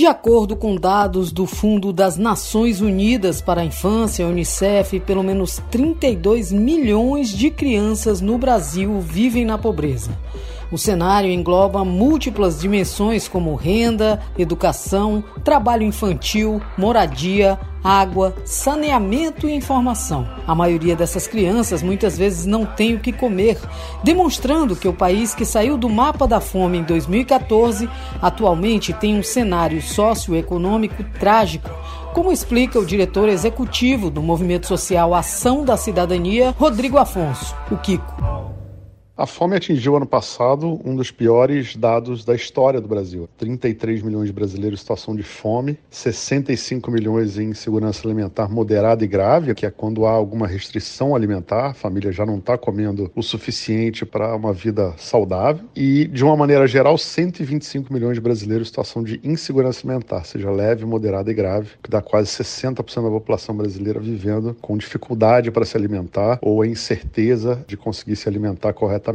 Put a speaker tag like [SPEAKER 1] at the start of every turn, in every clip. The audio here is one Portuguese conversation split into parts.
[SPEAKER 1] De acordo com dados do Fundo das Nações Unidas para a Infância, Unicef, pelo menos 32 milhões de crianças no Brasil vivem na pobreza. O cenário engloba múltiplas dimensões como renda, educação, trabalho infantil, moradia, água, saneamento e informação. A maioria dessas crianças muitas vezes não tem o que comer, demonstrando que o país que saiu do mapa da fome em 2014 atualmente tem um cenário socioeconômico trágico, como explica o diretor executivo do movimento social Ação da Cidadania, Rodrigo Afonso, o Kiko.
[SPEAKER 2] A fome atingiu ano passado um dos piores dados da história do Brasil. 33 milhões de brasileiros em situação de fome, 65 milhões em insegurança alimentar moderada e grave, que é quando há alguma restrição alimentar, a família já não está comendo o suficiente para uma vida saudável. E, de uma maneira geral, 125 milhões de brasileiros em situação de insegurança alimentar, seja leve, moderada e grave, que dá quase 60% da população brasileira vivendo com dificuldade para se alimentar ou a incerteza de conseguir se alimentar corretamente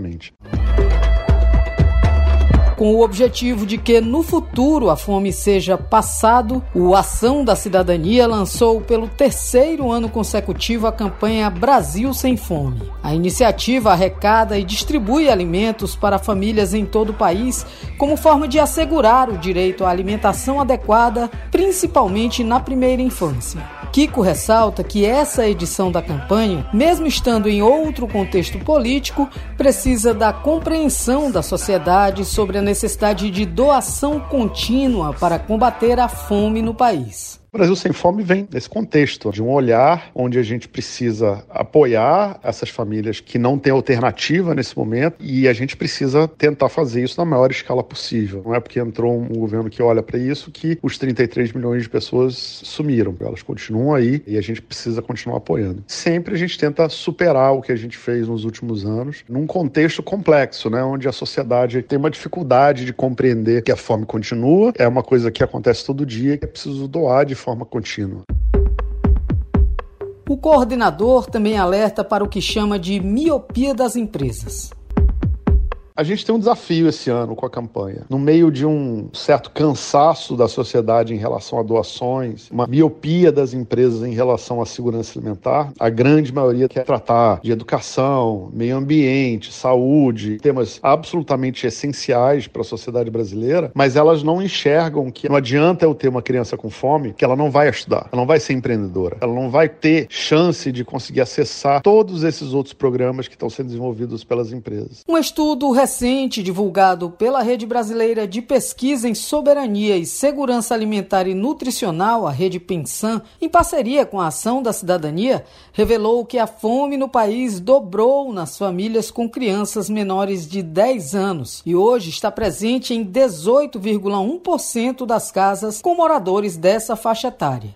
[SPEAKER 1] Com o objetivo de que no futuro a fome seja passado, o Ação da Cidadania lançou pelo terceiro ano consecutivo a campanha Brasil Sem Fome. A iniciativa arrecada e distribui alimentos para famílias em todo o país como forma de assegurar o direito à alimentação adequada, principalmente na primeira infância. Kiko ressalta que essa edição da campanha, mesmo estando em outro contexto político, precisa da compreensão da sociedade sobre a necessidade de doação contínua para combater a fome no país.
[SPEAKER 2] Brasil Sem Fome vem nesse contexto de um olhar onde a gente precisa apoiar essas famílias que não têm alternativa nesse momento e a gente precisa tentar fazer isso na maior escala possível. Não é porque entrou um governo que olha para isso que os 33 milhões de pessoas sumiram. Elas continuam aí e a gente precisa continuar apoiando. Sempre a gente tenta superar o que a gente fez nos últimos anos num contexto complexo, né, onde a sociedade tem uma dificuldade de compreender que a fome continua, é uma coisa que acontece todo dia que é preciso doar de forma contínua.
[SPEAKER 1] O coordenador também alerta para o que chama de miopia das empresas.
[SPEAKER 2] A gente tem um desafio esse ano com a campanha. No meio de um certo cansaço da sociedade em relação a doações, uma miopia das empresas em relação à segurança alimentar, a grande maioria quer tratar de educação, meio ambiente, saúde, temas absolutamente essenciais para a sociedade brasileira, mas elas não enxergam que não adianta eu ter uma criança com fome, que ela não vai estudar, ela não vai ser empreendedora, ela não vai ter chance de conseguir acessar todos esses outros programas que estão sendo desenvolvidos pelas empresas.
[SPEAKER 1] Um estudo recente divulgado pela Rede Brasileira de Pesquisa em Soberania e Segurança Alimentar e Nutricional, a Rede Pensan, em parceria com a Ação da Cidadania, revelou que a fome no país dobrou nas famílias com crianças menores de 10 anos e hoje está presente em 18,1% das casas com moradores dessa faixa etária.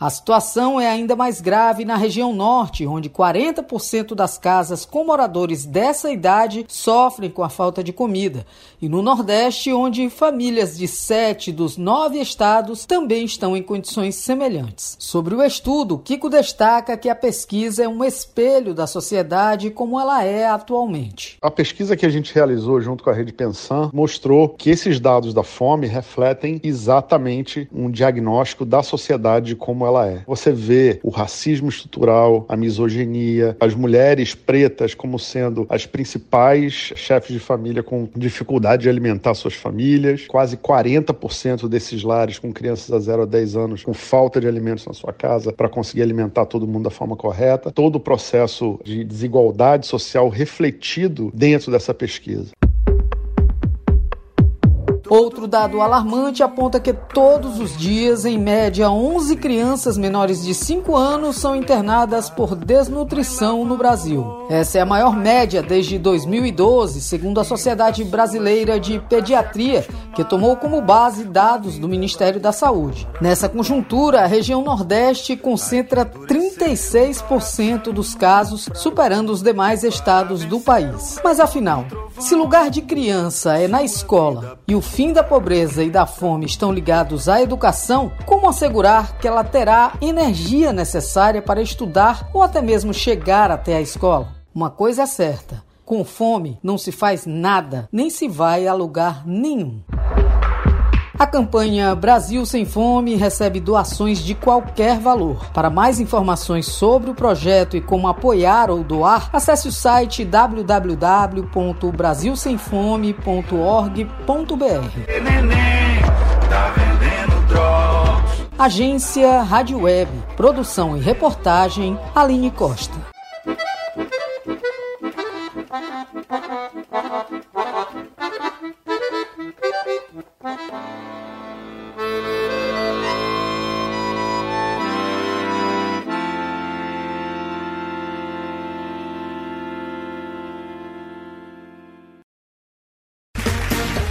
[SPEAKER 1] A situação é ainda mais grave na região norte, onde 40% das casas com moradores dessa idade sofrem com a falta de comida, e no nordeste, onde famílias de sete dos nove estados também estão em condições semelhantes. Sobre o estudo, Kiko destaca que a pesquisa é um espelho da sociedade como ela é atualmente.
[SPEAKER 2] A pesquisa que a gente realizou junto com a Rede Pensan mostrou que esses dados da fome refletem exatamente um diagnóstico da sociedade como ela ela é. Você vê o racismo estrutural, a misoginia, as mulheres pretas como sendo as principais chefes de família com dificuldade de alimentar suas famílias, quase 40% desses lares com crianças a 0 a 10 anos com falta de alimentos na sua casa para conseguir alimentar todo mundo da forma correta. Todo o processo de desigualdade social refletido dentro dessa pesquisa.
[SPEAKER 1] Outro dado alarmante aponta que todos os dias, em média, 11 crianças menores de 5 anos são internadas por desnutrição no Brasil. Essa é a maior média desde 2012, segundo a Sociedade Brasileira de Pediatria, que tomou como base dados do Ministério da Saúde. Nessa conjuntura, a região Nordeste concentra 36% dos casos, superando os demais estados do país. Mas afinal, se lugar de criança é na escola e o fim da pobreza e da fome estão ligados à educação, como assegurar que ela terá energia necessária para estudar ou até mesmo chegar até a escola? Uma coisa é certa: com fome não se faz nada, nem se vai a lugar nenhum. A campanha Brasil Sem Fome recebe doações de qualquer valor. Para mais informações sobre o projeto e como apoiar ou doar, acesse o site www.brasilsemfome.org.br. Agência Rádio Web, produção e reportagem Aline Costa.